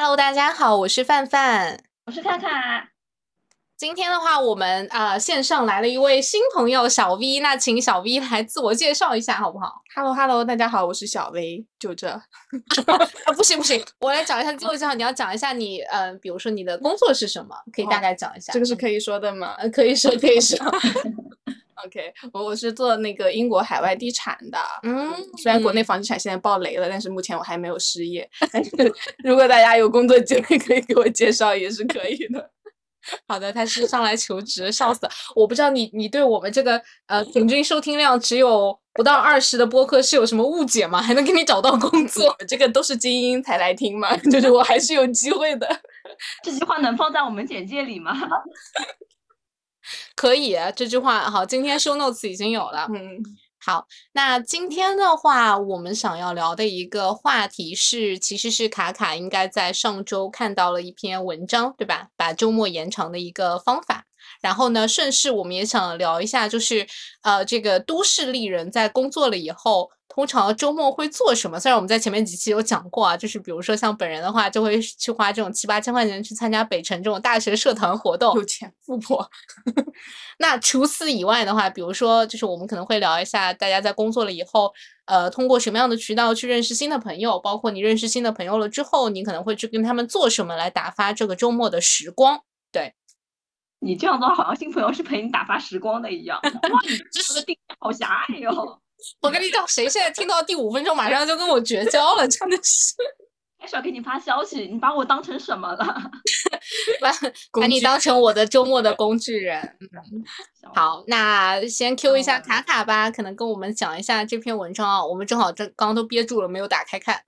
Hello，大家好，我是范范，我是看看。今天的话，我们啊线上来了一位新朋友小 V，那请小 V 来自我介绍一下好不好？Hello，Hello，大家好，我是小 V，就这。啊，不行不行，我来讲一下自我介绍，你要讲一下你，嗯，比如说你的工作是什么，可以大概讲一下。这个是可以说的吗？可以说，可以说。OK，我我是做那个英国海外地产的，嗯，虽然国内房地产现在爆雷了，但是目前我还没有失业。但是如果大家有工作机会，可以给我介绍也是可以的。好的，他是上来求职，笑死！我不知道你你对我们这个呃平均收听量只有不到二十的播客是有什么误解吗？还能给你找到工作？这个都是精英才来听嘛，就是我还是有机会的。这句话能放在我们简介里吗？可以，这句话好，今天 show notes 已经有了。嗯，好，那今天的话，我们想要聊的一个话题是，其实是卡卡应该在上周看到了一篇文章，对吧？把周末延长的一个方法。然后呢，顺势我们也想聊一下，就是呃，这个都市丽人在工作了以后。通常周末会做什么？虽然我们在前面几期有讲过啊，就是比如说像本人的话，就会去花这种七八千块钱去参加北辰这种大学社团活动，有钱富婆。那除此以外的话，比如说就是我们可能会聊一下，大家在工作了以后，呃，通过什么样的渠道去认识新的朋友，包括你认识新的朋友了之后，你可能会去跟他们做什么来打发这个周末的时光。对你这样的话，好像新朋友是陪你打发时光的一样。哇，你这个定义好狭隘哟。我跟你讲，谁现在听到第五分钟，马上就跟我绝交了，真的是。开始要给你发消息，你把我当成什么了？把 把你当成我的周末的工具人。好，那先 Q 一下卡卡吧，可能跟我们讲一下这篇文章啊。我们正好这刚刚都憋住了，没有打开看。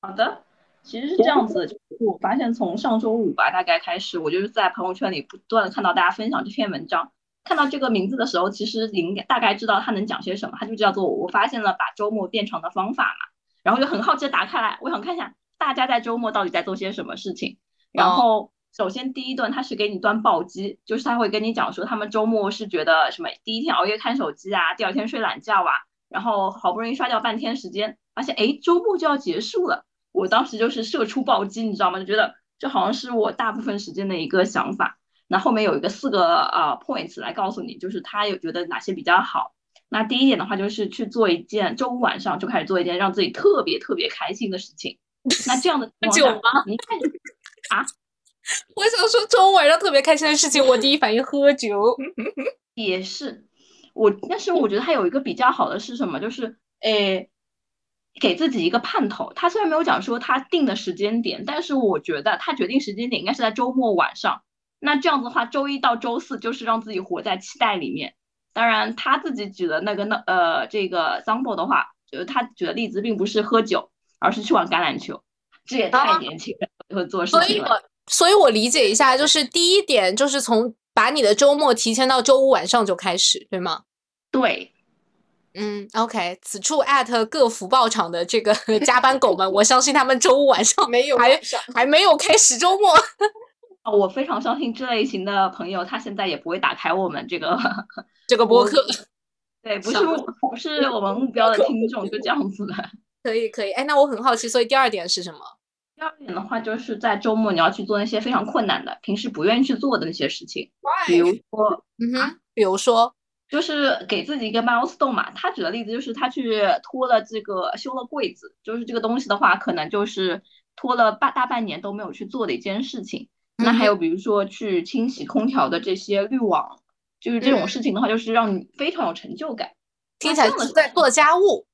好的，其实是这样子，就是我发现从上周五吧，大概开始，我就是在朋友圈里不断的看到大家分享这篇文章。看到这个名字的时候，其实应该大概知道他能讲些什么，他就叫做我发现了把周末变长的方法嘛，然后就很好奇的打开来，我想看一下大家在周末到底在做些什么事情。然后首先第一段他是给你端暴击，就是他会跟你讲说他们周末是觉得什么第一天熬夜看手机啊，第二天睡懒觉啊，然后好不容易刷掉半天时间，发现哎周末就要结束了，我当时就是射出暴击，你知道吗？就觉得这好像是我大部分时间的一个想法。那后面有一个四个呃 points 来告诉你，就是他有觉得哪些比较好。那第一点的话，就是去做一件周五晚上就开始做一件让自己特别特别开心的事情。那这样的 酒吗？你看啊，我想说周五晚上特别开心的事情，我第一反应喝酒也是。我但是我觉得他有一个比较好的是什么？就是诶，给自己一个盼头。他虽然没有讲说他定的时间点，但是我觉得他决定时间点应该是在周末晚上。那这样子的话，周一到周四就是让自己活在期待里面。当然，他自己举的那个那呃这个 example 的话，就是他举的例子并不是喝酒，而是去玩橄榄球。这也太年轻了，会做事情了。所以，我所以我理解一下，就是第一点就是从把你的周末提前到周五晚上就开始，对吗？对。嗯，OK。此处艾特各福报场的这个 加班狗们，我相信他们周五晚上没有还还没有开始周末。我非常相信这类型的朋友，他现在也不会打开我们这个 这个播客。对，不是不是我们目标的听众，就这样子的。可以可以，哎，那我很好奇，所以第二点是什么？第二点的话，就是在周末你要去做那些非常困难的、平时不愿意去做的那些事情。比如说，嗯哼，比如说，就是给自己一个 milestone 嘛。他举的例子就是他去拖了这个修了柜子，就是这个东西的话，可能就是拖了半大半年都没有去做的一件事情。那还有比如说去清洗空调的这些滤网，就是这种事情的话，就是让你非常有成就感。听起来是在做家务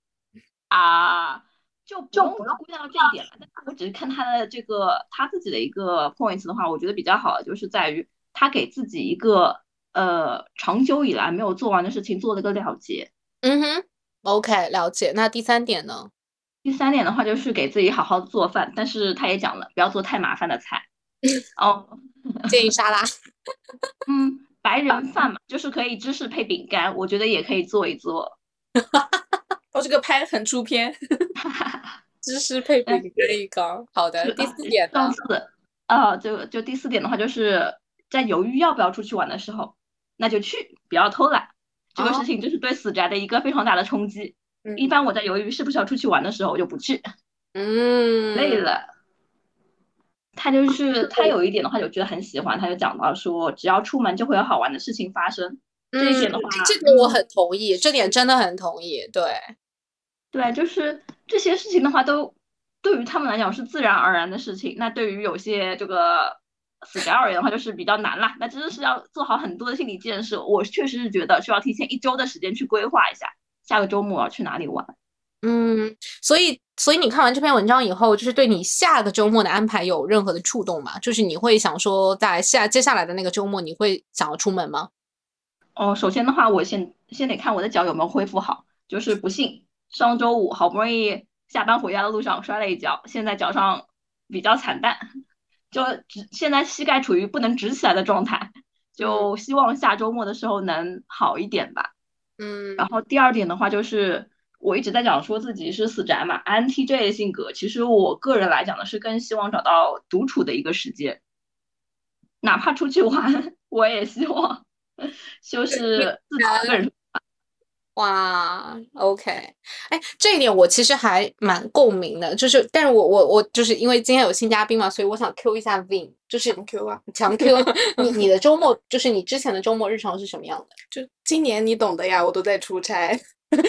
啊，就就不要归纳到这一点了。但我只是看他的这个他自己的一个 points 的话，我觉得比较好的就是在于他给自己一个呃长久以来没有做完的事情做了个了结。嗯哼，OK，了解。那第三点呢？第三点的话就是给自己好好做饭，但是他也讲了，不要做太麻烦的菜。哦，建议沙拉。嗯，白人饭嘛，就是可以芝士配饼干，我觉得也可以做一做。我这个拍很出片。芝士配饼干一缸。好的，第四点呢？四，呃，就就第四点的话，就是在犹豫要不要出去玩的时候，那就去，不要偷懒。这个事情就是对死宅的一个非常大的冲击。一般我在犹豫是不是要出去玩的时候，我就不去。嗯，累了。他就是他有一点的话，就觉得很喜欢，他就讲到说，只要出门就会有好玩的事情发生。这一点的话，这个我很同意，这点真的很同意。对，对，就是这些事情的话，都对于他们来讲是自然而然的事情。那对于有些这个死宅而言的话，就是比较难啦。那真的是要做好很多的心理建设。我确实是觉得需要提前一周的时间去规划一下，下个周末要去哪里玩。嗯，所以，所以你看完这篇文章以后，就是对你下个周末的安排有任何的触动吗？就是你会想说，在下接下来的那个周末，你会想要出门吗？哦，首先的话，我先先得看我的脚有没有恢复好。就是不幸，上周五好不容易下班回家的路上摔了一跤，现在脚上比较惨淡，就直现在膝盖处于不能直起来的状态，就希望下周末的时候能好一点吧。嗯，然后第二点的话，就是我一直在讲说自己是死宅嘛，INTJ 性格，其实我个人来讲呢，是更希望找到独处的一个时间，哪怕出去玩，我也希望。就是自己一个人哇，OK，哎，这一点我其实还蛮共鸣的，就是，但是我我我就是因为今天有新嘉宾嘛，所以我想 Q 一下 Vin，就是强 Q 啊，强 Q，你你的周末就是你之前的周末日常是什么样的？就今年你懂的呀，我都在出差。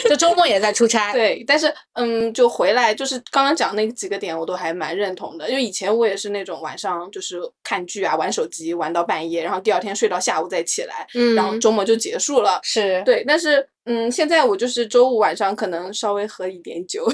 就周末也在出差，对，但是嗯，就回来就是刚刚讲那几个点，我都还蛮认同的。因为以前我也是那种晚上就是看剧啊、玩手机玩到半夜，然后第二天睡到下午再起来，嗯，然后周末就结束了。是对，但是嗯，现在我就是周五晚上可能稍微喝一点酒，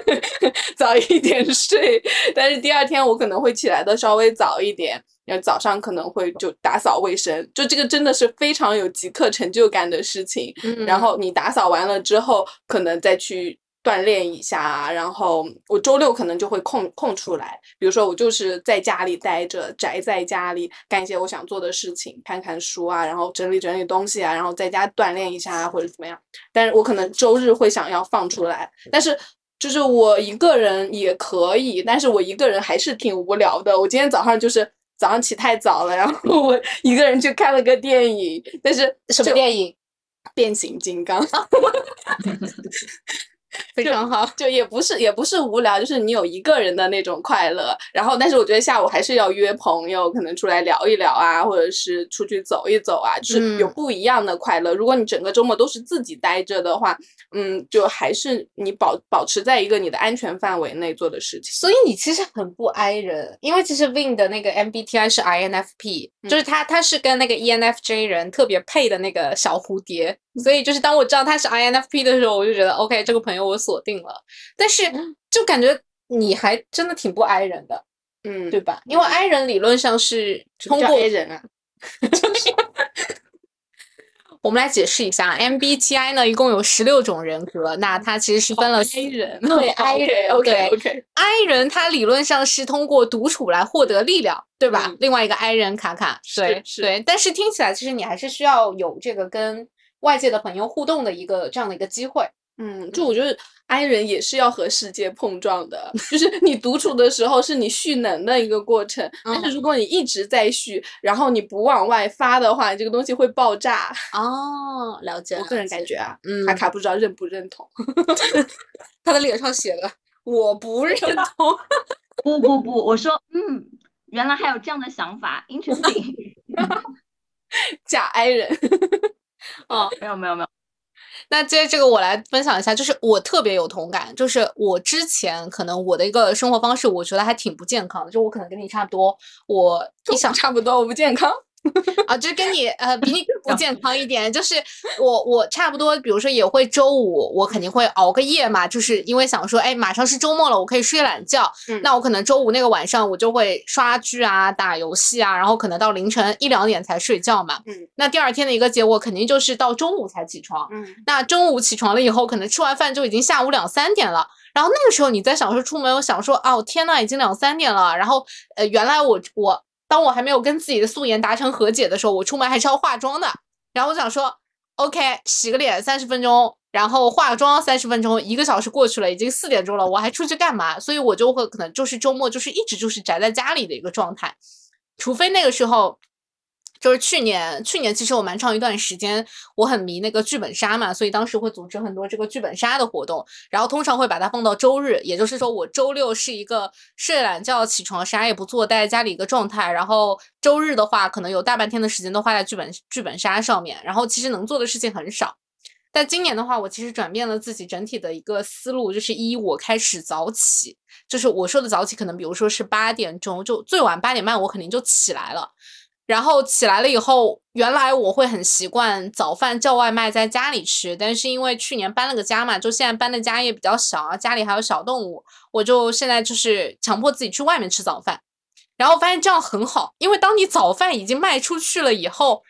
早一点睡，但是第二天我可能会起来的稍微早一点。然后早上可能会就打扫卫生，就这个真的是非常有即刻成就感的事情。然后你打扫完了之后，可能再去锻炼一下。然后我周六可能就会空空出来，比如说我就是在家里待着，宅在家里干一些我想做的事情，看看书啊，然后整理整理东西啊，然后在家锻炼一下啊，或者怎么样。但是我可能周日会想要放出来，但是就是我一个人也可以，但是我一个人还是挺无聊的。我今天早上就是。早上起太早了，然后我一个人去看了个电影，但是什么电影？变形金刚。非常好，就也不是也不是无聊，就是你有一个人的那种快乐。然后，但是我觉得下午还是要约朋友，可能出来聊一聊啊，或者是出去走一走啊，就是有不一样的快乐。如果你整个周末都是自己待着的话，嗯，就还是你保保持在一个你的安全范围内做的事情。所以你其实很不挨人，因为其实 Win 的那个 MBTI 是 INFP，就是他他是跟那个 ENFJ 人特别配的那个小蝴蝶。所以就是当我知道他是 INFP 的时候，我就觉得 OK，这个朋友我锁定了。但是就感觉你还真的挺不 I 人的，嗯，对吧？因为 I 人理论上是通过 A 人啊，就是。我们来解释一下，MBTI 呢一共有十六种人格，那它其实是分了 I 人，对 I 人，OK OK，I 人他理论上是通过独处来获得力量，对吧？另外一个 I 人卡卡，对对，但是听起来其实你还是需要有这个跟。外界的朋友互动的一个这样的一个机会，嗯，就我觉得 I 人也是要和世界碰撞的，就是你独处的时候是你蓄能的一个过程，但是如果你一直在蓄，然后你不往外发的话，这个东西会爆炸。哦，了解。我个人感觉啊，嗯，卡卡不知道认不认同，他的脸上写的我不认同。不不不，我说，嗯，原来还有这样的想法，interesting。假 I 人。哦，没有没有没有，那接这个我来分享一下，就是我特别有同感，就是我之前可能我的一个生活方式，我觉得还挺不健康的，就我可能跟你差不多，我你想差不多，我不健康。啊，就是跟你呃比你不健康一点，就是我我差不多，比如说也会周五我肯定会熬个夜嘛，就是因为想说，哎，马上是周末了，我可以睡懒觉。嗯，那我可能周五那个晚上我就会刷剧啊、打游戏啊，然后可能到凌晨一两点才睡觉嘛。嗯，那第二天的一个结果肯定就是到中午才起床。嗯，那中午起床了以后，可能吃完饭就已经下午两三点了。然后那个时候你在想说出门，我想说，哦天呐，已经两三点了。然后呃，原来我我。当我还没有跟自己的素颜达成和解的时候，我出门还是要化妆的。然后我想说，OK，洗个脸三十分钟，然后化妆三十分钟，一个小时过去了，已经四点钟了，我还出去干嘛？所以我就会可能就是周末就是一直就是宅在家里的一个状态，除非那个时候就是去年，去年其实我蛮长一段时间，我很迷那个剧本杀嘛，所以当时会组织很多这个剧本杀的活动，然后通常会把它放到周日，也就是说我周六是一个睡懒觉、起床啥也不做，待在家里一个状态，然后周日的话，可能有大半天的时间都花在剧本剧本杀上面，然后其实能做的事情很少。但今年的话，我其实转变了自己整体的一个思路，就是一我开始早起，就是我说的早起，可能比如说是八点钟，就最晚八点半我肯定就起来了。然后起来了以后，原来我会很习惯早饭叫外卖在家里吃，但是因为去年搬了个家嘛，就现在搬的家也比较小啊，家里还有小动物，我就现在就是强迫自己去外面吃早饭，然后发现这样很好，因为当你早饭已经卖出去了以后。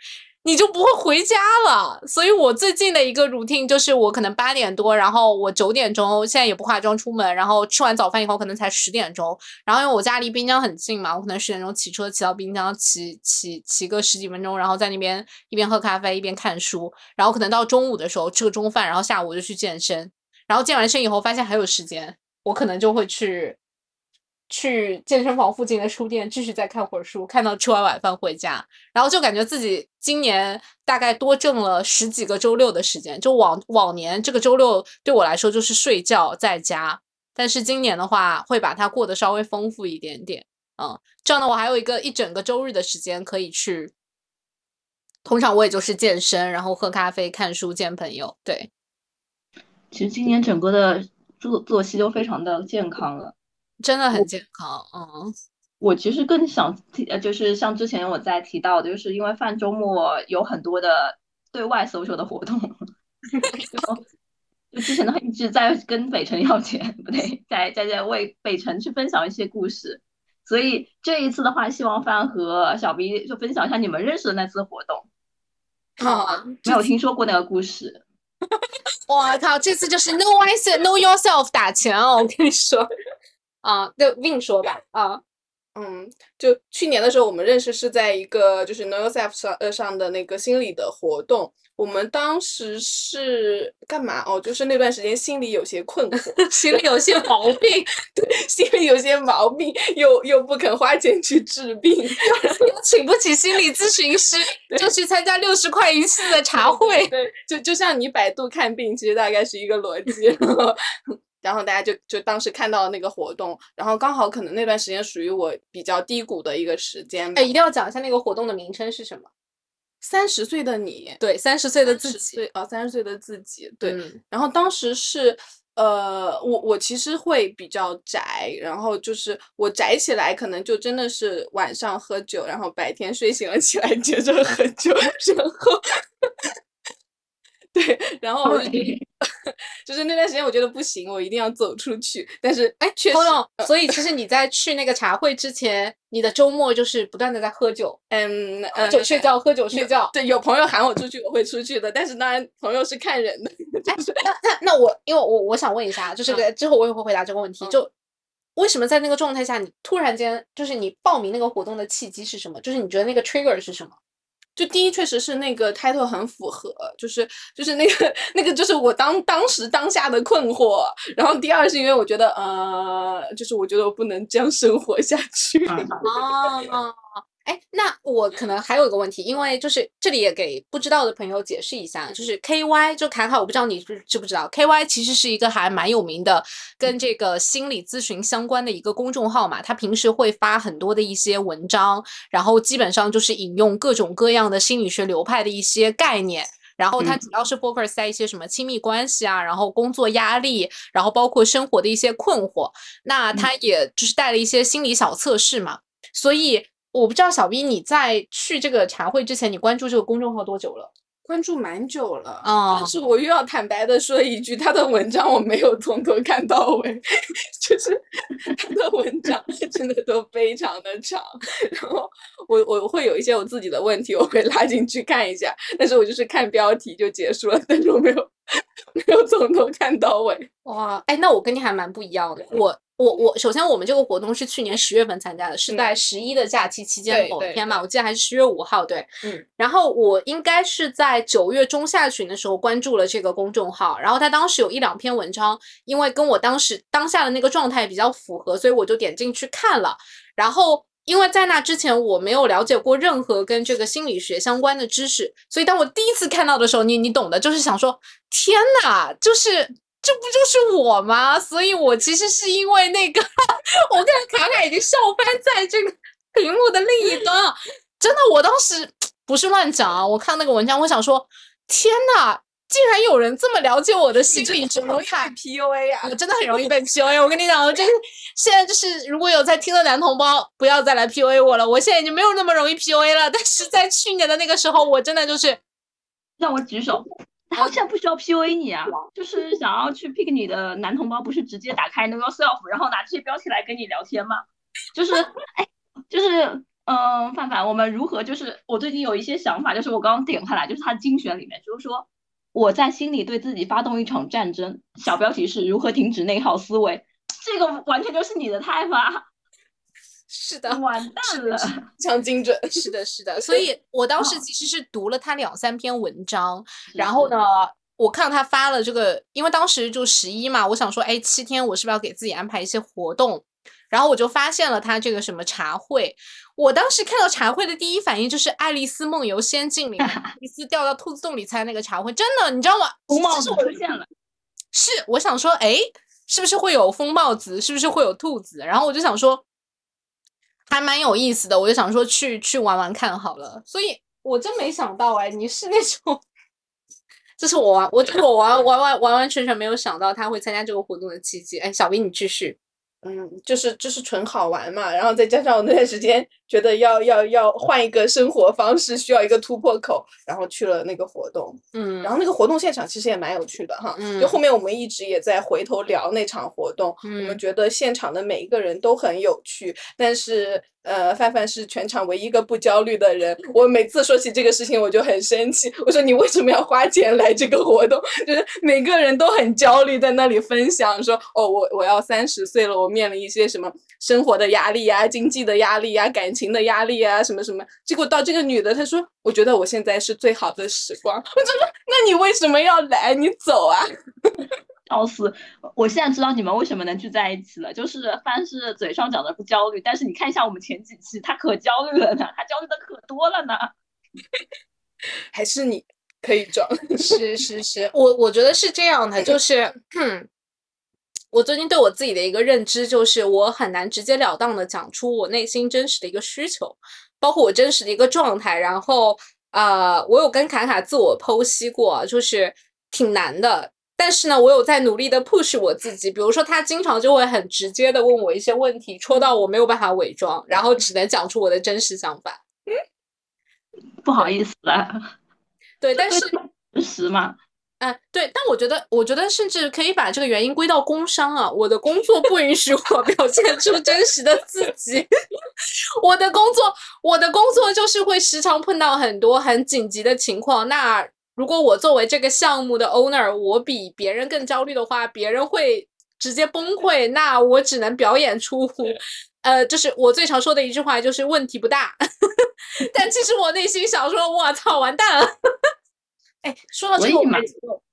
你就不会回家了，所以我最近的一个 routine 就是我可能八点多，然后我九点钟现在也不化妆出门，然后吃完早饭以后可能才十点钟，然后因为我家离滨江很近嘛，我可能十点钟骑车骑到滨江，骑骑骑个十几分钟，然后在那边一边喝咖啡一边看书，然后可能到中午的时候吃个中饭，然后下午就去健身，然后健完身以后发现还有时间，我可能就会去。去健身房附近的书店继续再看会儿书，看到吃完晚饭回家，然后就感觉自己今年大概多挣了十几个周六的时间。就往往年这个周六对我来说就是睡觉在家，但是今年的话会把它过得稍微丰富一点点。嗯，这样的我还有一个一整个周日的时间可以去。通常我也就是健身，然后喝咖啡、看书、见朋友。对，其实今年整个的作作息都非常的健康了。真的很健康，嗯，我其实更想提，就是像之前我在提到的，就是因为泛周末有很多的对外 social 的活动，就之前的话一直在跟北辰要钱，不对，在在在为北辰去分享一些故事，所以这一次的话，希望范和小 B 就分享一下你们认识的那次活动。啊，没有听说过那个故事。我靠，这次就是 know myself know yourself 打钱哦，我跟你说。啊，就 Win 说吧。啊，嗯，就去年的时候，我们认识是在一个就是 Know Yourself 上呃上的那个心理的活动。我们当时是干嘛？哦，就是那段时间心里有些困惑，心里有些毛病，对，心里有些毛病，又又不肯花钱去治病，又请不起心理咨询师，就去参加六十块一次的茶会。对，就就像你百度看病，其实大概是一个逻辑。然后大家就就当时看到那个活动，然后刚好可能那段时间属于我比较低谷的一个时间。哎，一定要讲一下那个活动的名称是什么？三十岁的你，对，三十岁的自己，啊，三十岁的自己，对。然后当时是，呃，我我其实会比较宅，然后就是我宅起来可能就真的是晚上喝酒，然后白天睡醒了起来接着喝酒，然后。对，然后就 是那段时间，我觉得不行，我一定要走出去。但是，哎，确实，所以其实你在去那个茶会之前，你的周末就是不断的在喝酒，嗯，喝酒睡觉，喝酒睡觉。对，有朋友喊我出去，我会出去的。但是当然，朋友是看人的。哎，那那那我，因为我我想问一下，就是之后我也会回答这个问题，就为什么在那个状态下，你突然间就是你报名那个活动的契机是什么？就是你觉得那个 trigger 是什么？就第一确实是那个 title 很符合，就是就是那个 那个就是我当当时当下的困惑。然后第二是因为我觉得呃，就是我觉得我不能这样生活下去。哦。哎，那我可能还有一个问题，因为就是这里也给不知道的朋友解释一下，就是 K Y 就卡卡，我不知道你知知不知道，K Y 其实是一个还蛮有名的，跟这个心理咨询相关的一个公众号嘛，他平时会发很多的一些文章，然后基本上就是引用各种各样的心理学流派的一些概念，然后他主要是 focus 在一些什么亲密关系啊，然后工作压力，然后包括生活的一些困惑，那他也就是带了一些心理小测试嘛，所以。我不知道小 B 你在去这个茶会之前，你关注这个公众号多久了？关注蛮久了啊，但是我又要坦白的说一句，他的文章我没有从头看到尾，就是他的文章真的都非常的长，然后我我会有一些我自己的问题，我会拉进去看一下，但是我就是看标题就结束了，但是我没有 没有从头看到尾。哇，哎，那我跟你还蛮不一样的，我。我我首先我们这个活动是去年十月份参加的，是在十一的假期期间某天嘛，我记得还是十月五号，对，嗯，然后我应该是在九月中下旬的时候关注了这个公众号，然后他当时有一两篇文章，因为跟我当时当下的那个状态比较符合，所以我就点进去看了，然后因为在那之前我没有了解过任何跟这个心理学相关的知识，所以当我第一次看到的时候，你你懂的，就是想说，天呐，就是这不就是我吗？所以我其实是因为那个，我看卡卡已经笑翻在这个屏幕的另一端了，真的，我当时不是乱讲啊，我看那个文章，我想说，天呐！竟然有人这么了解我的心理容易被 PUA 啊！我真的很容易被 PUA。我跟你讲，我就是现在就是如果有在听的男同胞，不要再来 PUA 我了。我现在已经没有那么容易 PUA 了。但是在去年的那个时候，我真的就是让我举手。他现在不需要 PUA 你啊，就是想要去 pick 你的男同胞，不是直接打开 Know Yourself，然后拿这些标题来跟你聊天吗？就是哎，就是嗯，范范，我们如何？就是我最近有一些想法，就是我刚刚点开来，就是他精选里面，就是说。我在心里对自己发动一场战争，小标题是如何停止内耗思维，这个完全就是你的态吧？是的，完蛋了，非常精准。是的，是的。所以我当时其实是读了他两三篇文章，然后呢，我看到他发了这个，因为当时就十一嘛，我想说，哎，七天我是不是要给自己安排一些活动？然后我就发现了他这个什么茶会，我当时看到茶会的第一反应就是《爱丽丝梦游仙境》里 爱丽丝掉到兔子洞里才那个茶会，真的，你知道吗？红帽子出现了，是我想说，哎，是不是会有风帽子？是不是会有兔子？然后我就想说，还蛮有意思的，我就想说去去玩玩看好了。所以我真没想到，哎，你是那种，这是我玩我我玩完完完完全全没有想到他会参加这个活动的契机。哎，小兵你继续。嗯，就是就是纯好玩嘛，然后再加上我那段时间觉得要要要换一个生活方式，需要一个突破口，然后去了那个活动。嗯，然后那个活动现场其实也蛮有趣的哈。嗯，就后面我们一直也在回头聊那场活动，我们觉得现场的每一个人都很有趣，但是。呃，范范是全场唯一一个不焦虑的人。我每次说起这个事情，我就很生气。我说你为什么要花钱来这个活动？就是每个人都很焦虑，在那里分享说，哦，我我要三十岁了，我面临一些什么生活的压力呀、经济的压力呀、感情的压力啊，什么什么。结果到这个女的，她说，我觉得我现在是最好的时光。我就说，那你为什么要来？你走啊！笑死！我现在知道你们为什么能聚在一起了，就是凡是嘴上讲的不焦虑，但是你看一下我们前几期，他可焦虑了呢，他焦虑的可多了呢。还是你可以装？是是是，我我觉得是这样的，就是我最近对我自己的一个认知，就是我很难直截了当的讲出我内心真实的一个需求，包括我真实的一个状态。然后呃，我有跟卡卡自我剖析过，就是挺难的。但是呢，我有在努力的 push 我自己。比如说，他经常就会很直接的问我一些问题，戳到我没有办法伪装，然后只能讲出我的真实想法。嗯，不好意思了。对，但是真实嘛？嗯，对。但我觉得，我觉得甚至可以把这个原因归到工伤啊。我的工作不允许我表现出真实的自己。我的工作，我的工作就是会时常碰到很多很紧急的情况。那如果我作为这个项目的 owner，我比别人更焦虑的话，别人会直接崩溃。那我只能表演出，呃，就是我最常说的一句话，就是问题不大。但其实我内心想说，我操，完蛋了。哎，说到这个。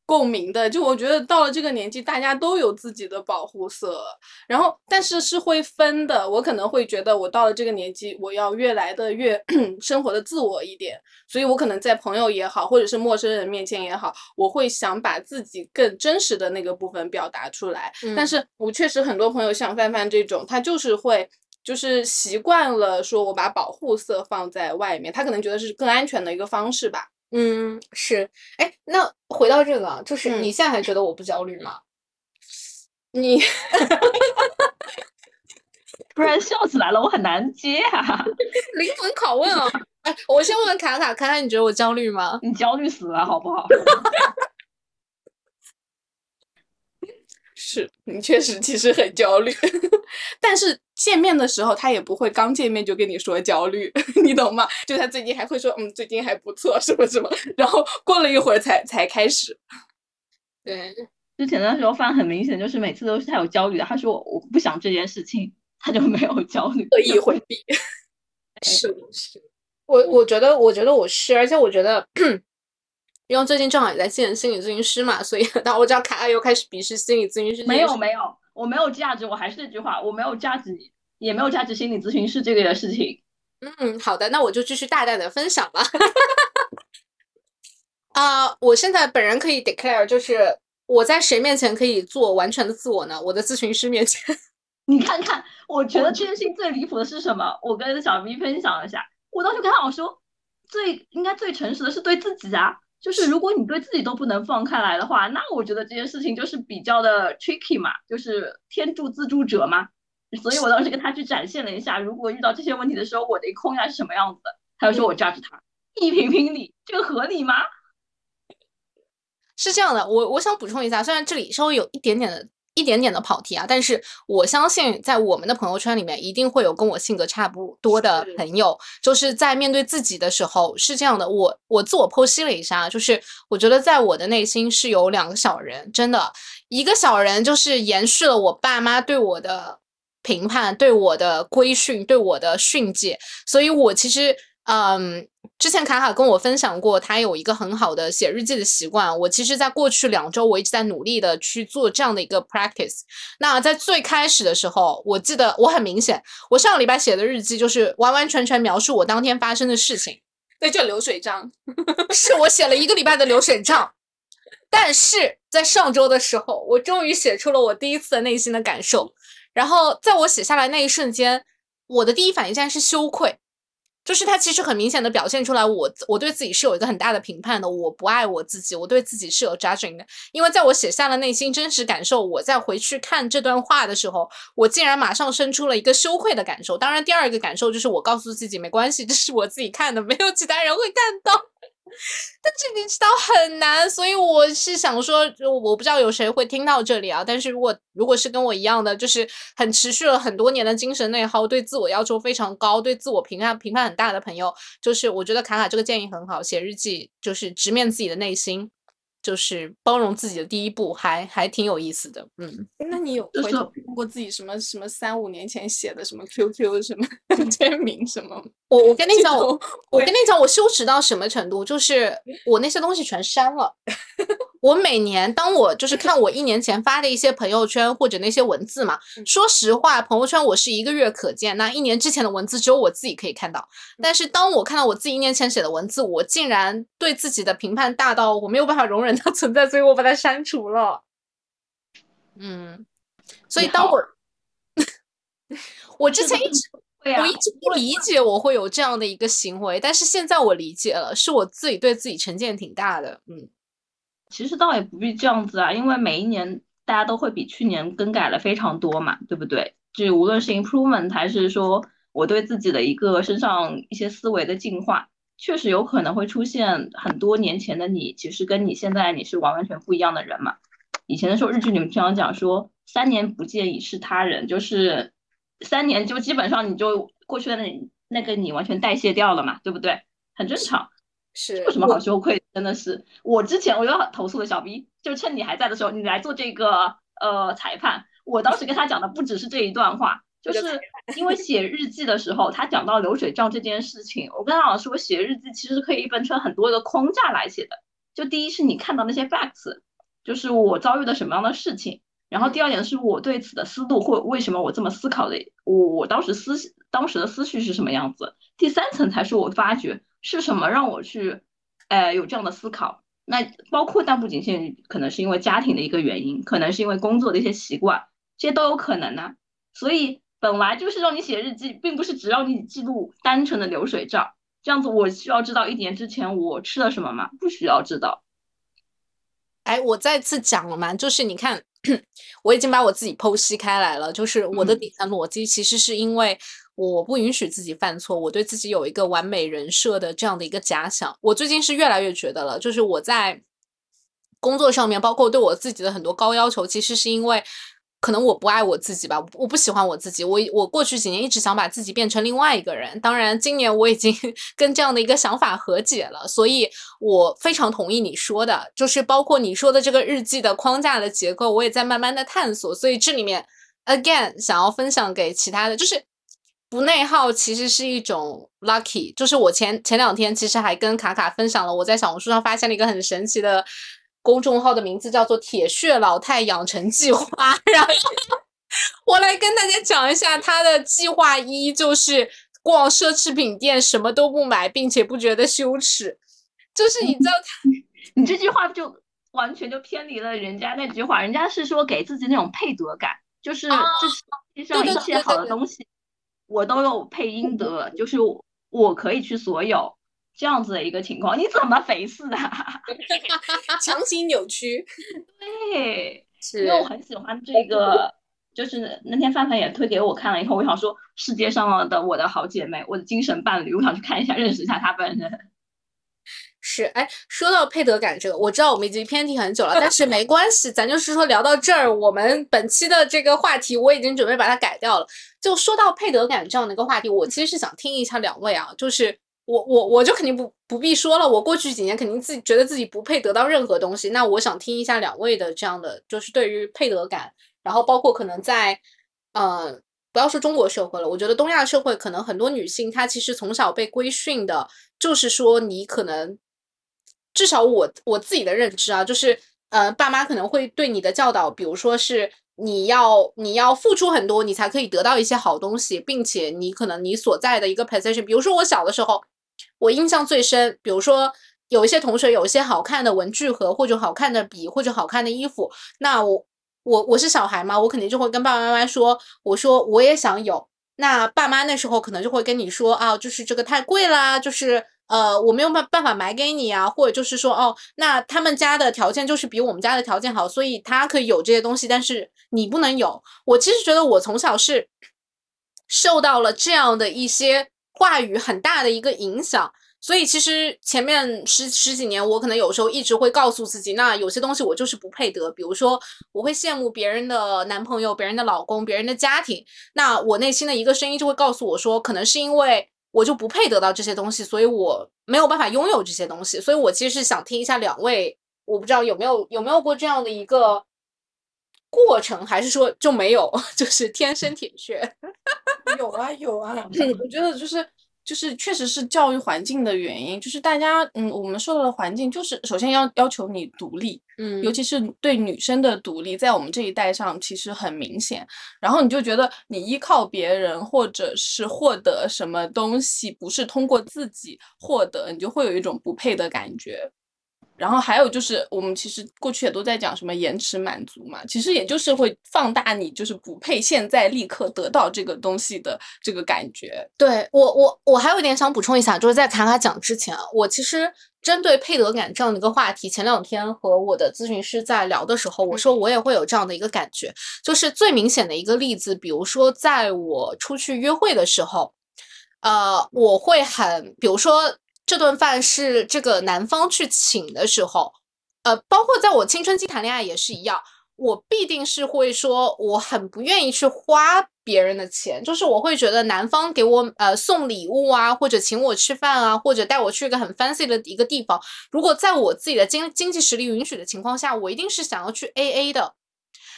共鸣的，就我觉得到了这个年纪，大家都有自己的保护色，然后但是是会分的。我可能会觉得，我到了这个年纪，我要越来的越 生活的自我一点，所以我可能在朋友也好，或者是陌生人面前也好，我会想把自己更真实的那个部分表达出来。但是我确实很多朋友像范范这种，他就是会就是习惯了说我把保护色放在外面，他可能觉得是更安全的一个方式吧。嗯，是，哎，那回到这个，就是你现在还觉得我不焦虑吗？你 不然笑起来了，我很难接啊！灵魂拷问啊！哎，我先问问卡卡，卡卡，你觉得我焦虑吗？你焦虑死了，好不好？是你确实其实很焦虑，但是见面的时候他也不会刚见面就跟你说焦虑，你懂吗？就他最近还会说嗯最近还不错什么什么，然后过了一会儿才才开始。对，之前的时候范很明显就是每次都是他有焦虑的，他说我不想这件事情，他就没有焦虑，刻意回避。是是，我我觉得我觉得我是，而且我觉得。因为最近正好也在见心理咨询师嘛，所以 当我知道卡卡又开始鄙视心理咨询师。没有没有，我没有价值，我还是那句话，我没有价值你。也没有价值心理咨询师这个事情。嗯，好的，那我就继续大胆的分享吧。啊，我现在本人可以 declare，就是我在谁面前可以做完全的自我呢？我的咨询师面前。你看看，我觉得这件事情最离谱的是什么？我跟小咪分享一下，我当时跟他我说，最应该最诚实的是对自己啊。就是如果你对自己都不能放开来的话，那我觉得这件事情就是比较的 tricky 嘛，就是天助自助者嘛。所以我当时跟他去展现了一下，如果遇到这些问题的时候，我的控压是什么样子的。他就说我抓着他一评评理，这个合理吗？是这样的，我我想补充一下，虽然这里稍微有一点点的。一点点的跑题啊，但是我相信在我们的朋友圈里面，一定会有跟我性格差不多的朋友。就是在面对自己的时候是这样的，我我自我剖析了一下，就是我觉得在我的内心是有两个小人，真的，一个小人就是延续了我爸妈对我的评判、对我的规训、对我的训诫，所以我其实。嗯，之前卡卡跟我分享过，他有一个很好的写日记的习惯。我其实，在过去两周，我一直在努力的去做这样的一个 practice。那在最开始的时候，我记得我很明显，我上个礼拜写的日记就是完完全全描述我当天发生的事情，那就流水账，是我写了一个礼拜的流水账。但是在上周的时候，我终于写出了我第一次的内心的感受。然后在我写下来那一瞬间，我的第一反应竟然是羞愧。就是他其实很明显的表现出来，我我对自己是有一个很大的评判的，我不爱我自己，我对自己是有 judging 的。因为在我写下了内心真实感受，我再回去看这段话的时候，我竟然马上生出了一个羞愧的感受。当然，第二个感受就是我告诉自己没关系，这是我自己看的，没有其他人会看到。但是你知道很难，所以我是想说，我不知道有谁会听到这里啊。但是如果如果是跟我一样的，就是很持续了很多年的精神内耗，对自我要求非常高，对自我评判评判很大的朋友，就是我觉得卡卡这个建议很好，写日记就是直面自己的内心。就是包容自己的第一步，还还挺有意思的。嗯，那你有回头看过自己什么什么三五年前写的什么 QQ 什么 签名什么？我我跟你讲，我我跟你讲，我羞耻到什么程度？就是我那些东西全删了。我每年当我就是看我一年前发的一些朋友圈或者那些文字嘛，说实话，朋友圈我是一个月可见，那一年之前的文字只有我自己可以看到。但是当我看到我自己一年前写的文字，我竟然对自己的评判大到我没有办法容忍它存在，所以我把它删除了。嗯，所以当我 我之前一直 我一直不理解我会有这样的一个行为，但是现在我理解了，是我自己对自己成见挺大的。嗯。其实倒也不必这样子啊，因为每一年大家都会比去年更改了非常多嘛，对不对？就无论是 improvement 还是说我对自己的一个身上一些思维的进化，确实有可能会出现很多年前的你，其实跟你现在你是完完全不一样的人嘛。以前的时候日剧里面经常讲说，三年不见已是他人，就是三年就基本上你就过去的那那个你完全代谢掉了嘛，对不对？很正常。是有什么好羞愧？真的是，我之前我有投诉的小 B，就趁你还在的时候，你来做这个呃裁判。我当时跟他讲的不只是这一段话，就是因为写日记的时候，他讲到流水账这件事情，我跟他讲说，写日记其实可以分成很多个框架来写的。就第一是你看到那些 facts，就是我遭遇的什么样的事情，然后第二点是我对此的思路或为什么我这么思考的，我我当时思当时的思绪是什么样子。第三层才是我发觉。是什么让我去，呃，有这样的思考？那包括但不仅限于，可能是因为家庭的一个原因，可能是因为工作的一些习惯，这些都有可能呢。所以本来就是让你写日记，并不是只让你记录单纯的流水账。这样子，我需要知道一年之前我吃了什么吗？不需要知道。哎，我再次讲了嘛，就是你看，我已经把我自己剖析开来了，就是我的底层逻辑，其实是因为。我不允许自己犯错，我对自己有一个完美人设的这样的一个假想。我最近是越来越觉得了，就是我在工作上面，包括对我自己的很多高要求，其实是因为可能我不爱我自己吧，我不喜欢我自己。我我过去几年一直想把自己变成另外一个人，当然今年我已经 跟这样的一个想法和解了，所以我非常同意你说的，就是包括你说的这个日记的框架的结构，我也在慢慢的探索。所以这里面 again 想要分享给其他的就是。不内耗其实是一种 lucky，就是我前前两天其实还跟卡卡分享了，我在小红书上发现了一个很神奇的公众号的名字叫做“铁血老太养成计划”，然后我来跟大家讲一下他的计划一，就是逛奢侈品店，什么都不买，并且不觉得羞耻。就是你知道他，你这句话就完全就偏离了人家那句话，人家是说给自己那种配得感，就是这世界上一切好的东西，我都有配音得，就是我可以去所有这样子的一个情况。你怎么回事啊？强行扭曲。对，因为我很喜欢这个。就是那天范范也推给我看了以后，我想说世界上的我的好姐妹，我的精神伴侣，我想去看一下，认识一下她本人。是，哎，说到配得感这个，我知道我们已经偏题很久了，但是没关系，咱就是说聊到这儿，我们本期的这个话题我已经准备把它改掉了。就说到配得感这样的一个话题，我其实是想听一下两位啊，就是我我我就肯定不不必说了，我过去几年肯定自己觉得自己不配得到任何东西，那我想听一下两位的这样的，就是对于配得感。然后包括可能在，呃，不要说中国社会了，我觉得东亚社会可能很多女性她其实从小被规训的，就是说你可能，至少我我自己的认知啊，就是呃，爸妈可能会对你的教导，比如说是你要你要付出很多，你才可以得到一些好东西，并且你可能你所在的一个 position，比如说我小的时候，我印象最深，比如说有一些同学有一些好看的文具盒，或者好看的笔，或者好看的衣服，那我。我我是小孩嘛，我肯定就会跟爸爸妈妈说，我说我也想有。那爸妈那时候可能就会跟你说啊，就是这个太贵啦，就是呃我没有办办法买给你啊，或者就是说哦，那他们家的条件就是比我们家的条件好，所以他可以有这些东西，但是你不能有。我其实觉得我从小是受到了这样的一些话语很大的一个影响。所以其实前面十十几年，我可能有时候一直会告诉自己，那有些东西我就是不配得。比如说，我会羡慕别人的男朋友、别人的老公、别人的家庭。那我内心的一个声音就会告诉我说，可能是因为我就不配得到这些东西，所以我没有办法拥有这些东西。所以我其实是想听一下两位，我不知道有没有有没有过这样的一个过程，还是说就没有，就是天生铁血？有啊有啊，我觉得就是。就是确实是教育环境的原因，就是大家嗯，我们受到的环境就是首先要要求你独立，嗯，尤其是对女生的独立，在我们这一代上其实很明显。然后你就觉得你依靠别人或者是获得什么东西，不是通过自己获得，你就会有一种不配的感觉。然后还有就是，我们其实过去也都在讲什么延迟满足嘛，其实也就是会放大你就是不配现在立刻得到这个东西的这个感觉。对我，我我还有一点想补充一下，就是在卡卡讲之前啊，我其实针对配得感这样的一个话题，前两天和我的咨询师在聊的时候，我说我也会有这样的一个感觉，就是最明显的一个例子，比如说在我出去约会的时候，呃，我会很，比如说。这顿饭是这个男方去请的时候，呃，包括在我青春期谈恋爱也是一样，我必定是会说我很不愿意去花别人的钱，就是我会觉得男方给我呃送礼物啊，或者请我吃饭啊，或者带我去一个很 fancy 的一个地方，如果在我自己的经经济实力允许的情况下，我一定是想要去 A A 的。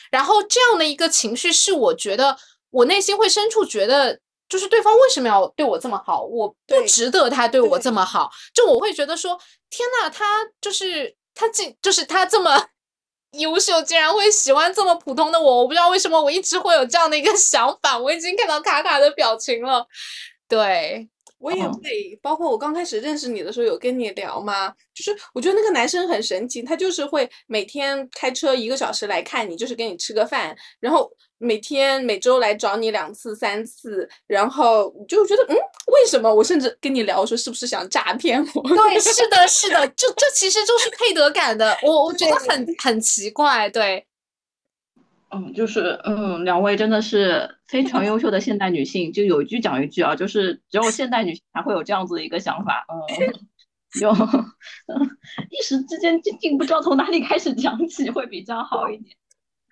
然后这样的一个情绪是我觉得我内心会深处觉得。就是对方为什么要对我这么好？我不值得他对我这么好。就我会觉得说，天呐，他就是他竟就是他这么 优秀，竟然会喜欢这么普通的我。我不知道为什么我一直会有这样的一个 想法。我已经看到卡卡的表情了。对我也会，包括我刚开始认识你的时候有跟你聊吗，就是我觉得那个男生很神奇，他就是会每天开车一个小时来看你，就是跟你吃个饭，然后。每天每周来找你两次三次，然后就觉得嗯，为什么？我甚至跟你聊说是不是想诈骗我？对，是的，是的，就这其实就是配得感的，我我觉得很很奇怪，对，嗯，就是嗯，两位真的是非常优秀的现代女性，就有一句讲一句啊，就是只有现代女性才会有这样子的一个想法，嗯，就一时之间竟竟不知道从哪里开始讲起会比较好一点。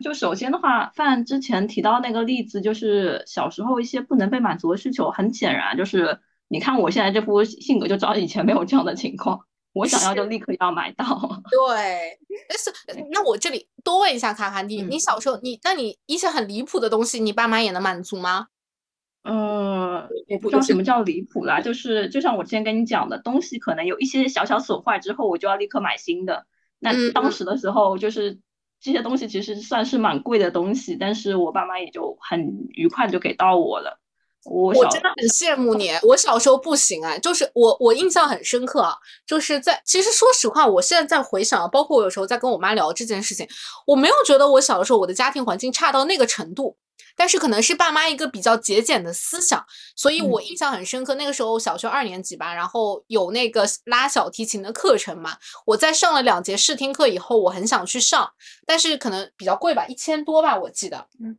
就首先的话，范之前提到那个例子，就是小时候一些不能被满足的需求，很显然就是你看我现在这副性格，就知道以前没有这样的情况，我想要就立刻要买到。对，但是那我这里多问一下卡卡，你你小时候你那你一些很离谱的东西，你爸妈也能满足吗？嗯，不知道什么叫离谱啦，就是就像我之前跟你讲的东西，可能有一些小小损坏之后，我就要立刻买新的。那当时的时候就是。这些东西其实算是蛮贵的东西，但是我爸妈也就很愉快就给到我了。我我真的很羡慕你，我小时候不行啊，就是我我印象很深刻啊，就是在其实说实话，我现在在回想，包括我有时候在跟我妈聊这件事情，我没有觉得我小的时候我的家庭环境差到那个程度，但是可能是爸妈一个比较节俭的思想，所以我印象很深刻。那个时候小学二年级吧，然后有那个拉小提琴的课程嘛，我在上了两节试听课以后，我很想去上，但是可能比较贵吧，一千多吧，我记得，嗯，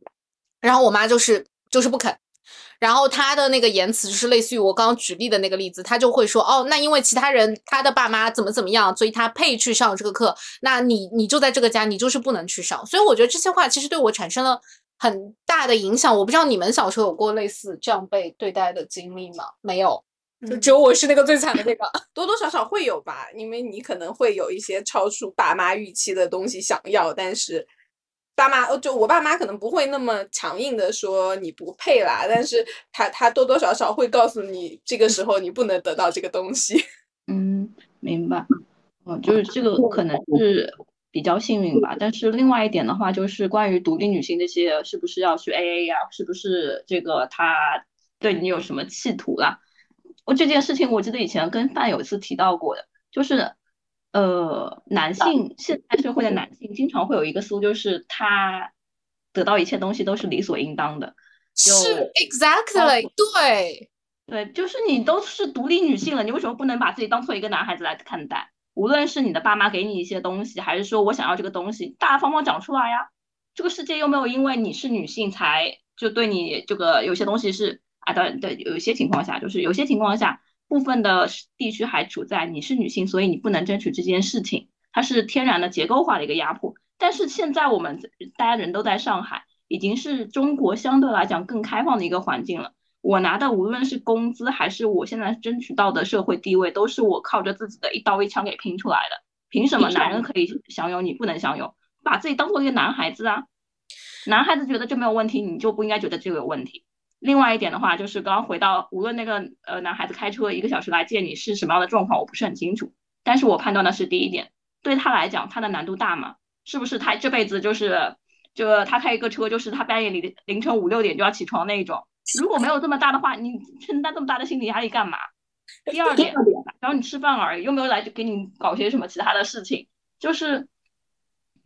然后我妈就是就是不肯。然后他的那个言辞就是类似于我刚刚举例的那个例子，他就会说哦，那因为其他人他的爸妈怎么怎么样，所以他配去上这个课。那你你就在这个家，你就是不能去上。所以我觉得这些话其实对我产生了很大的影响。我不知道你们小时候有过类似这样被对待的经历吗？没有，就只有我是那个最惨的那个。多多少少会有吧，因为你可能会有一些超出爸妈预期的东西想要，但是。爸妈就我爸妈可能不会那么强硬的说你不配啦，但是他他多多少少会告诉你这个时候你不能得到这个东西。嗯，明白。嗯，就是这个可能是比较幸运吧。但是另外一点的话，就是关于独立女性这些是不是要去 AA 呀？是不是这个他对你有什么企图啦？我这件事情我记得以前跟范有一次提到过的，就是。呃，男性现代社会的男性经常会有一个思路，就是他得到一切东西都是理所应当的。是，exactly，对，对，就是你都是独立女性了，你为什么不能把自己当做一个男孩子来看待？无论是你的爸妈给你一些东西，还是说我想要这个东西，大大方方讲出来呀。这个世界又没有因为你是女性才就对你这个有些东西是啊，当然对，有些情况下就是有些情况下。部分的地区还处在你是女性，所以你不能争取这件事情，它是天然的结构化的一个压迫。但是现在我们大家人都在上海，已经是中国相对来讲更开放的一个环境了。我拿的无论是工资还是我现在争取到的社会地位，都是我靠着自己的一刀一枪给拼出来的。凭什么男人可以享有，你不能享有？把自己当做一个男孩子啊！男孩子觉得这没有问题，你就不应该觉得这个有问题。另外一点的话，就是刚刚回到，无论那个呃男孩子开车一个小时来见你是什么样的状况，我不是很清楚。但是我判断的是第一点，对他来讲，他的难度大吗？是不是他这辈子就是，就他开一个车，就是他半夜里凌晨五六点就要起床那一种？如果没有这么大的话，你承担这么大的心理压力干嘛？第二点，然后你吃饭而已，又没有来给你搞些什么其他的事情，就是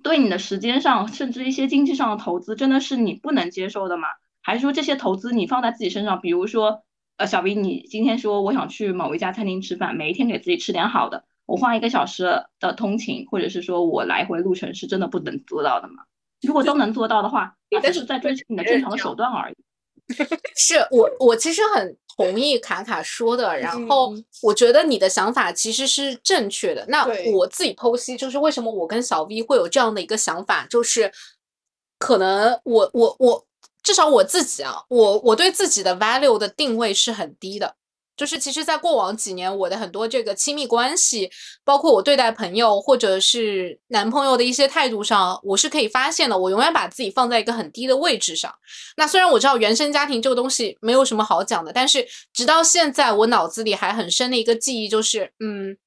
对你的时间上，甚至一些经济上的投资，真的是你不能接受的吗？还是说这些投资你放在自己身上，比如说，呃，小 V，你今天说我想去某一家餐厅吃饭，每一天给自己吃点好的，我花一个小时的通勤，或者是说我来回路程是真的不能做到的吗？如果都能做到的话，那只是在追求你的正常的手段而已。是我，我其实很同意卡卡说的，然后我觉得你的想法其实是正确的。那我自己剖析，就是为什么我跟小 V 会有这样的一个想法，就是可能我我我。至少我自己啊，我我对自己的 value 的定位是很低的，就是其实，在过往几年，我的很多这个亲密关系，包括我对待朋友或者是男朋友的一些态度上，我是可以发现的，我永远把自己放在一个很低的位置上。那虽然我知道原生家庭这个东西没有什么好讲的，但是直到现在，我脑子里还很深的一个记忆就是，嗯。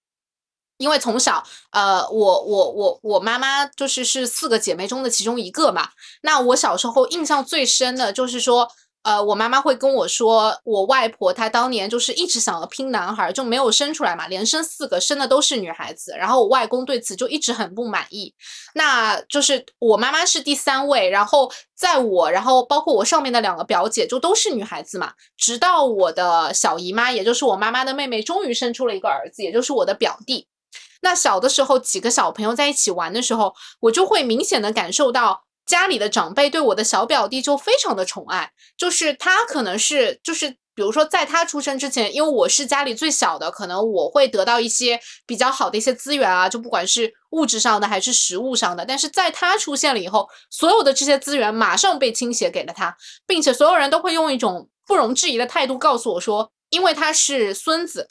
因为从小，呃，我我我我妈妈就是是四个姐妹中的其中一个嘛。那我小时候印象最深的就是说，呃，我妈妈会跟我说，我外婆她当年就是一直想要拼男孩，就没有生出来嘛，连生四个，生的都是女孩子。然后我外公对此就一直很不满意。那就是我妈妈是第三位，然后在我，然后包括我上面的两个表姐就都是女孩子嘛。直到我的小姨妈，也就是我妈妈的妹妹，终于生出了一个儿子，也就是我的表弟。那小的时候，几个小朋友在一起玩的时候，我就会明显的感受到家里的长辈对我的小表弟就非常的宠爱。就是他可能是，就是比如说在他出生之前，因为我是家里最小的，可能我会得到一些比较好的一些资源啊，就不管是物质上的还是食物上的。但是在他出现了以后，所有的这些资源马上被倾斜给了他，并且所有人都会用一种不容置疑的态度告诉我说，因为他是孙子，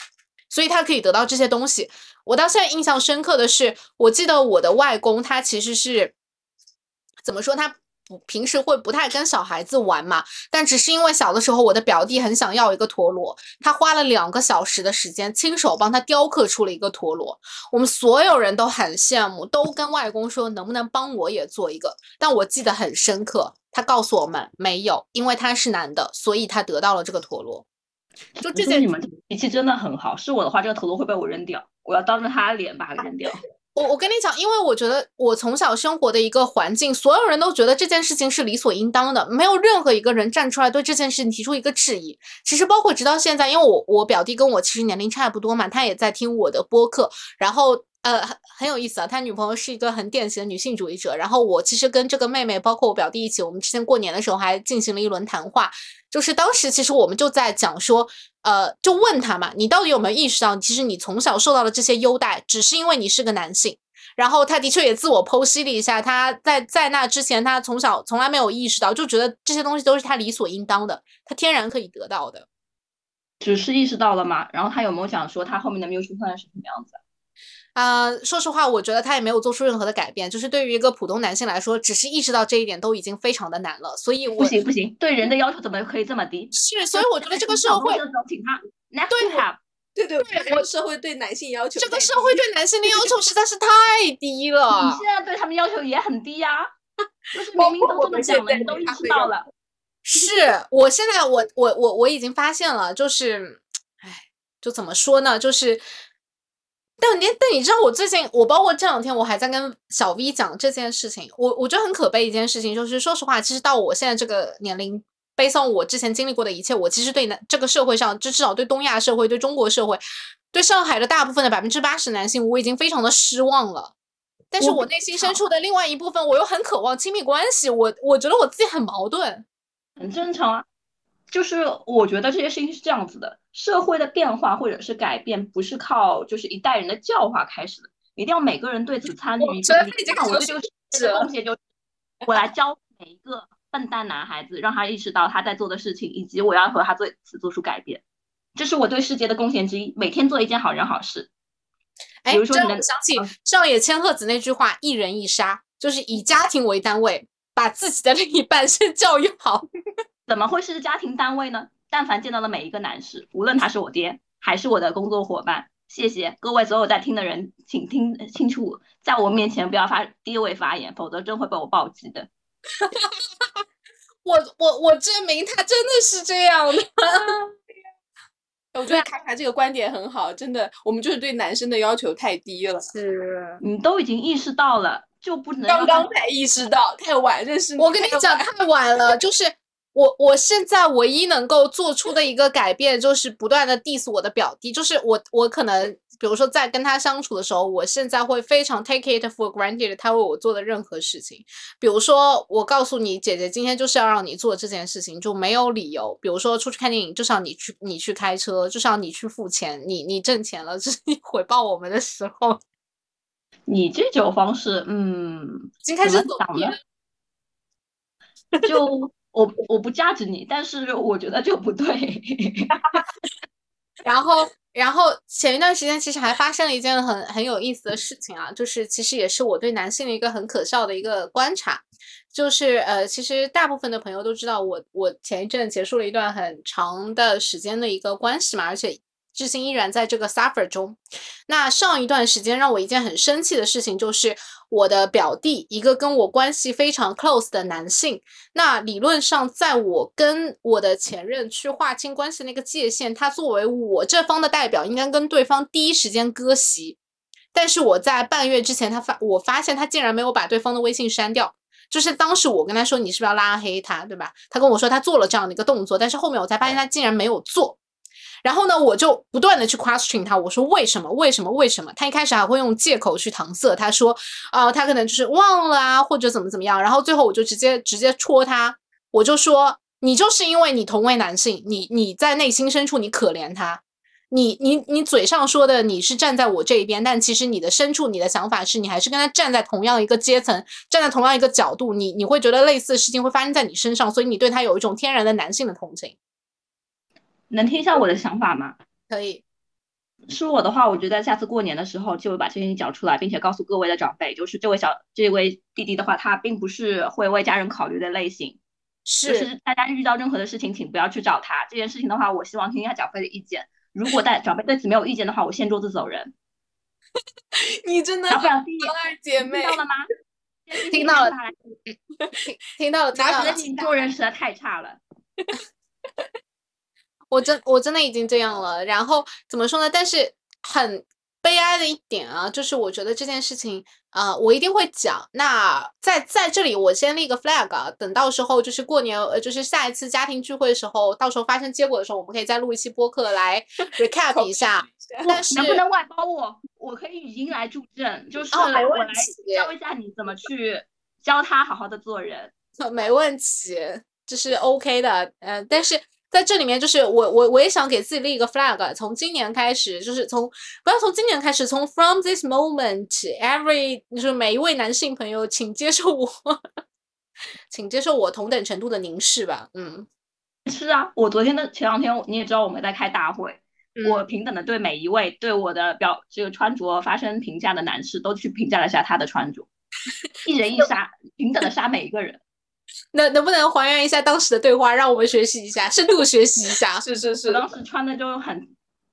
所以他可以得到这些东西。我到现在印象深刻的是，我记得我的外公他其实是怎么说？他不平时会不太跟小孩子玩嘛，但只是因为小的时候我的表弟很想要一个陀螺，他花了两个小时的时间亲手帮他雕刻出了一个陀螺，我们所有人都很羡慕，都跟外公说能不能帮我也做一个，但我记得很深刻，他告诉我们没有，因为他是男的，所以他得到了这个陀螺。就这件你们脾气真的很好，是我的话，这个头颅会被我扔掉，我要当着他的脸把它扔掉。我我跟你讲，因为我觉得我从小生活的一个环境，所有人都觉得这件事情是理所应当的，没有任何一个人站出来对这件事情提出一个质疑。其实包括直到现在，因为我我表弟跟我其实年龄差不多嘛，他也在听我的播客，然后呃很很有意思啊，他女朋友是一个很典型的女性主义者，然后我其实跟这个妹妹，包括我表弟一起，我们之前过年的时候还进行了一轮谈话，就是当时其实我们就在讲说。呃，就问他嘛，你到底有没有意识到，其实你从小受到的这些优待，只是因为你是个男性。然后他的确也自我剖析了一下，他在在那之前，他从小从来没有意识到，就觉得这些东西都是他理所应当的，他天然可以得到的。只是意识到了吗？然后他有没有想说他后面的 mutual 是什么样子？说实话，我觉得他也没有做出任何的改变。就是对于一个普通男性来说，只是意识到这一点都已经非常的难了。所以，不行不行，对人的要求怎么可以这么低？是，所以我觉得这个社会，请他，对他，对对对，这个社会对男性要求，这个社会对男性的要求实在是太低了。你现在对他们要求也很低呀，就是明明都这么讲了，你都意识到了。是我现在，我我我我已经发现了，就是，哎，就怎么说呢，就是。但你但你知道我最近，我包括这两天，我还在跟小 V 讲这件事情。我我觉得很可悲一件事情，就是说实话，其实到我现在这个年龄，背诵我之前经历过的一切，我其实对男这个社会上，就至少对东亚社会、对中国社会、对上海的大部分的百分之八十男性，我已经非常的失望了。但是我内心深处的另外一部分，我又很渴望亲密关系。我我觉得我自己很矛盾，很正常啊。就是我觉得这些事情是这样子的，社会的变化或者是改变，不是靠就是一代人的教化开始的，一定要每个人对此参与。我觉得这个我这个贡献就，我来教每一个笨蛋男孩子，让他意识到他在做的事情，以及我要和他做此做出改变，这是我对世界的贡献之一。每天做一件好人好事。哎，比如说你能想起上野千鹤子那句话“一人一杀”，就是以家庭为单位，把自己的另一半先教育好。怎么会是家庭单位呢？但凡见到的每一个男士，无论他是我爹还是我的工作伙伴，谢谢各位所有在听的人，请听清楚，在我面前不要发低位发言，否则真会被我暴击的。我我我证明他真的是这样的。我觉得卡卡这个观点很好，真的，我们就是对男生的要求太低了。是，你都已经意识到了，就不能刚刚才意识到，太晚认识。我跟你讲，太晚了，就是。我我现在唯一能够做出的一个改变，就是不断的 diss 我的表弟，就是我我可能，比如说在跟他相处的时候，我现在会非常 take it for granted 他为我做的任何事情，比如说我告诉你，姐姐今天就是要让你做这件事情，就没有理由，比如说出去看电影就是要你去你去开车，就是要你去付钱，你你挣钱了，就是你回报我们的时候，你这种方式，嗯，已经开始走了，就。我我不价值你，但是我觉得就不对。然后，然后前一段时间其实还发生了一件很很有意思的事情啊，就是其实也是我对男性的一个很可笑的一个观察，就是呃，其实大部分的朋友都知道我我前一阵结束了一段很长的时间的一个关系嘛，而且。至今依然在这个 suffer 中。那上一段时间让我一件很生气的事情，就是我的表弟，一个跟我关系非常 close 的男性。那理论上，在我跟我的前任去划清关系那个界限，他作为我这方的代表，应该跟对方第一时间割席。但是我在半月之前，他发我发现他竟然没有把对方的微信删掉。就是当时我跟他说，你是不是要拉黑他，对吧？他跟我说他做了这样的一个动作，但是后面我才发现他竟然没有做。然后呢，我就不断的去 question 他，我说为什么？为什么？为什么？他一开始还会用借口去搪塞，他说，啊，他可能就是忘了啊，或者怎么怎么样。然后最后我就直接直接戳他，我就说，你就是因为你同为男性，你你在内心深处你可怜他，你你你嘴上说的你是站在我这一边，但其实你的深处你的想法是你还是跟他站在同样一个阶层，站在同样一个角度，你你会觉得类似的事情会发生在你身上，所以你对他有一种天然的男性的同情。能听一下我的想法吗？可以。是我的话，我觉得下次过年的时候就把这件事情讲出来，并且告诉各位的长辈，就是这位小这位弟弟的话，他并不是会为家人考虑的类型。是，就是大家遇到任何的事情，请不要去找他。这件事情的话，我希望听一下长辈的意见。如果大长辈对此没有意见的话，我掀桌子走人。你真的小二姐妹听到了吗？听到了，听到了。咱们你做人实在太差了。我真我真的已经这样了。然后怎么说呢？但是很。悲哀的一点啊，就是我觉得这件事情啊，我一定会讲。那在在这里，我先立个 flag，等到时候就是过年，呃，就是下一次家庭聚会的时候，到时候发生结果的时候，我们可以再录一期播客来 recap 一下。但是能不能外包我？我可以语音来助阵，就是我来教一下你怎么去教他好好的做人。没问题，这是 OK 的。呃，但是。在这里面，就是我我我也想给自己立一个 flag，从今年开始，就是从不要从今年开始，从 from this moment，every 就是每一位男性朋友，请接受我，请接受我同等程度的凝视吧。嗯，是啊，我昨天的前两天你也知道我们在开大会，我平等的对每一位对我的表这个穿着发生评价的男士都去评价了一下他的穿着，一人一杀，平等的杀每一个人。能能不能还原一下当时的对话，让我们学习一下，深度学习一下？是 是是，当时穿的就很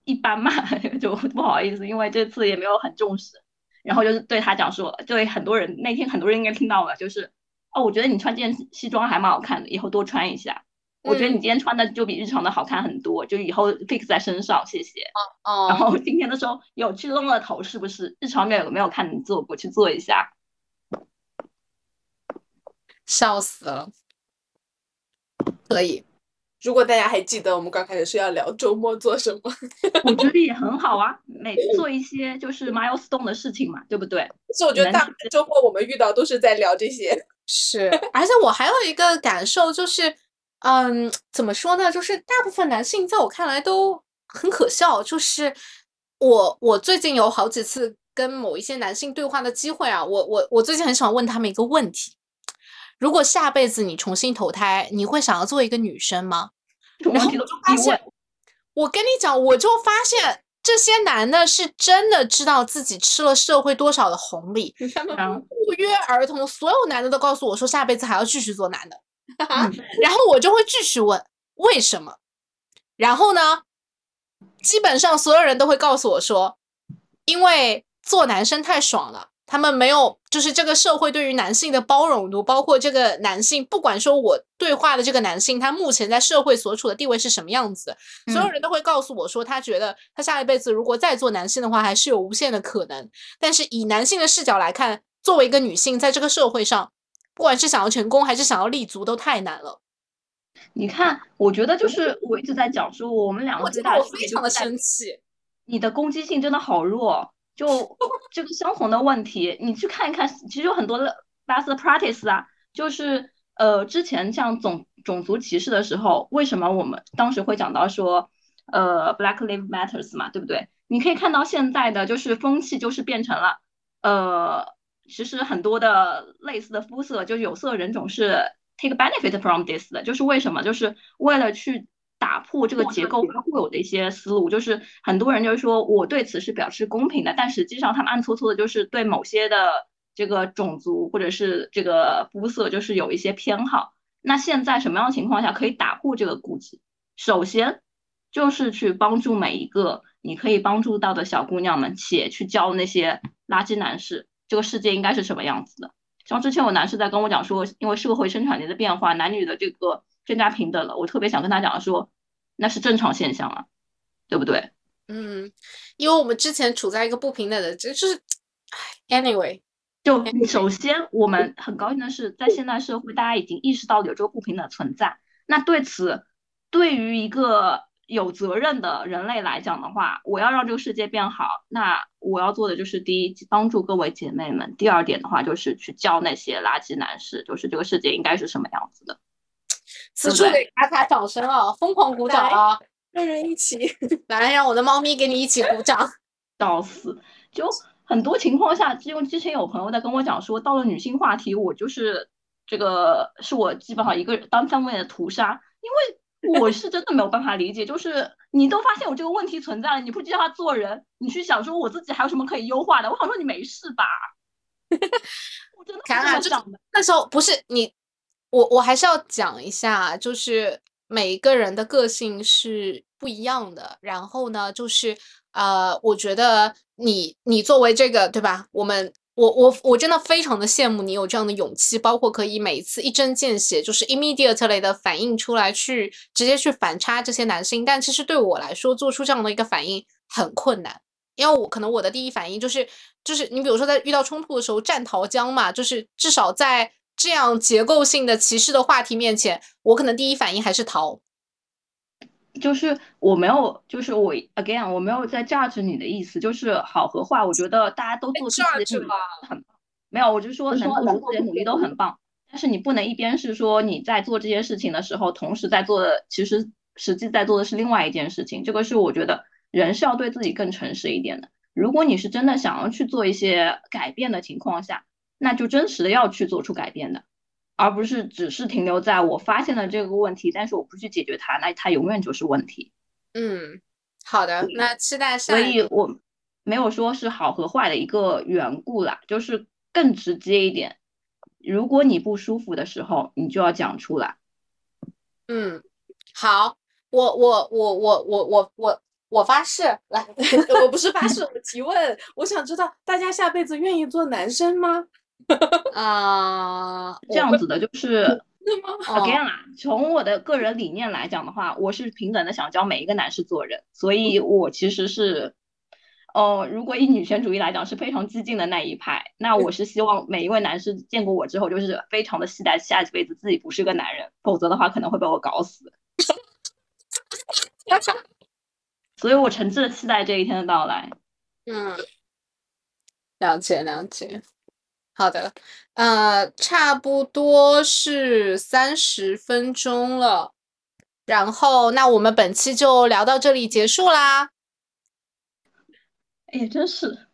一般嘛，就不好意思，因为这次也没有很重视。然后就是对他讲说，对很多人那天很多人应该听到了，就是哦，我觉得你穿这件西装还蛮好看的，以后多穿一下。我觉得你今天穿的就比日常的好看很多，就以后 fix 在身上，谢谢。哦。然后今天的时候有去弄了头，是不是？日常没有没有看你做过去做一下。笑死了，可以。如果大家还记得，我们刚开始是要聊周末做什么，我觉得也很好啊。每做一些就是 milestone 的事情嘛，对不对？是我觉得大周末我们遇到都是在聊这些。是，而且我还有一个感受就是，嗯，怎么说呢？就是大部分男性在我看来都很可笑。就是我，我最近有好几次跟某一些男性对话的机会啊，我，我，我最近很喜欢问他们一个问题。如果下辈子你重新投胎，你会想要做一个女生吗？然后我就发现，我跟你讲，我就发现这些男的是真的知道自己吃了社会多少的红利，不约而同，所有男的都告诉我说下辈子还要继续做男的，然后我就会继续问为什么，然后呢，基本上所有人都会告诉我说，因为做男生太爽了。他们没有，就是这个社会对于男性的包容度，包括这个男性，不管说我对话的这个男性，他目前在社会所处的地位是什么样子，所有人都会告诉我说，他觉得他下一辈子如果再做男性的话，还是有无限的可能。但是以男性的视角来看，作为一个女性，在这个社会上，不管是想要成功还是想要立足，都太难了。你看，我觉得就是我一直在讲说，我们两个最大的非常的生气，你的攻击性真的好弱。就这个相同的问题，你去看一看，其实有很多的 best practice 啊，就是呃，之前像种种族歧视的时候，为什么我们当时会讲到说，呃，Black Lives Matters 嘛，对不对？你可以看到现在的就是风气就是变成了，呃，其实很多的类似的肤色，就是有色人种是 take benefit from this 的，就是为什么？就是为了去。打破这个结构它固有的一些思路，就是很多人就是说我对此是表示公平的，但实际上他们暗搓搓的就是对某些的这个种族或者是这个肤色就是有一些偏好。那现在什么样的情况下可以打破这个顾忌？首先就是去帮助每一个你可以帮助到的小姑娘们，且去教那些垃圾男士这个世界应该是什么样子的。像之前有男士在跟我讲说，因为社会生产力的变化，男女的这个更加平等了。我特别想跟他讲说。那是正常现象啊，对不对？嗯，因为我们之前处在一个不平等的，就是，anyway，就首先我们很高兴的是，在现代社会，大家已经意识到有这个不平等存在。那对此，对于一个有责任的人类来讲的话，我要让这个世界变好，那我要做的就是第一，帮助各位姐妹们；第二点的话，就是去教那些垃圾男士，就是这个世界应该是什么样子的。此处给卡卡掌声啊！疯狂鼓掌啊！让人一起 来，让我的猫咪给你一起鼓掌。笑死！就很多情况下，因为之前有朋友在跟我讲说，到了女性话题，我就是这个是我基本上一个单方面的屠杀。因为我是真的没有办法理解，就是你都发现我这个问题存在了，你不教他做人，你去想说我自己还有什么可以优化的？我想说你没事吧？我真的这么想的。那时候不是你，我我还是要讲一下，就是每一个人的个性是不一样的。然后呢，就是呃，我觉得你你作为这个对吧？我们。我我我真的非常的羡慕你有这样的勇气，包括可以每一次一针见血，就是 immediately 的反应出来，去直接去反差这些男性。但其实对我来说，做出这样的一个反应很困难，因为我可能我的第一反应就是就是你比如说在遇到冲突的时候战逃江嘛，就是至少在这样结构性的歧视的话题面前，我可能第一反应还是逃。就是我没有，就是我 again 我没有在 judge 你的意思，就是好和坏，我觉得大家都做自己的努力很棒，没有，我就说能做出自己的努力都很棒，但是你不能一边是说你在做这件事情的时候，同时在做的其实实际在做的是另外一件事情，这个是我觉得人是要对自己更诚实一点的。如果你是真的想要去做一些改变的情况下，那就真实的要去做出改变的。而不是只是停留在我发现了这个问题，但是我不去解决它，那它永远就是问题。嗯，好的，那期待下。所以我没有说是好和坏的一个缘故啦，就是更直接一点。如果你不舒服的时候，你就要讲出来。嗯，好，我我我我我我我我发誓，来，我不是发誓，我提问，我想知道大家下辈子愿意做男生吗？啊，这样子的，就是，again 啦，从我的个人理念来讲的话，我是平等的，想教每一个男士做人，所以我其实是，哦，如果以女权主义来讲，是非常激进的那一派。那我是希望每一位男士见过我之后，就是非常的期待下一辈子自己不是个男人，否则的话可能会被我搞死。所以我诚挚的期待这一天的到来。嗯，了解了解。好的，呃，差不多是三十分钟了，然后那我们本期就聊到这里结束啦。哎呀，真是。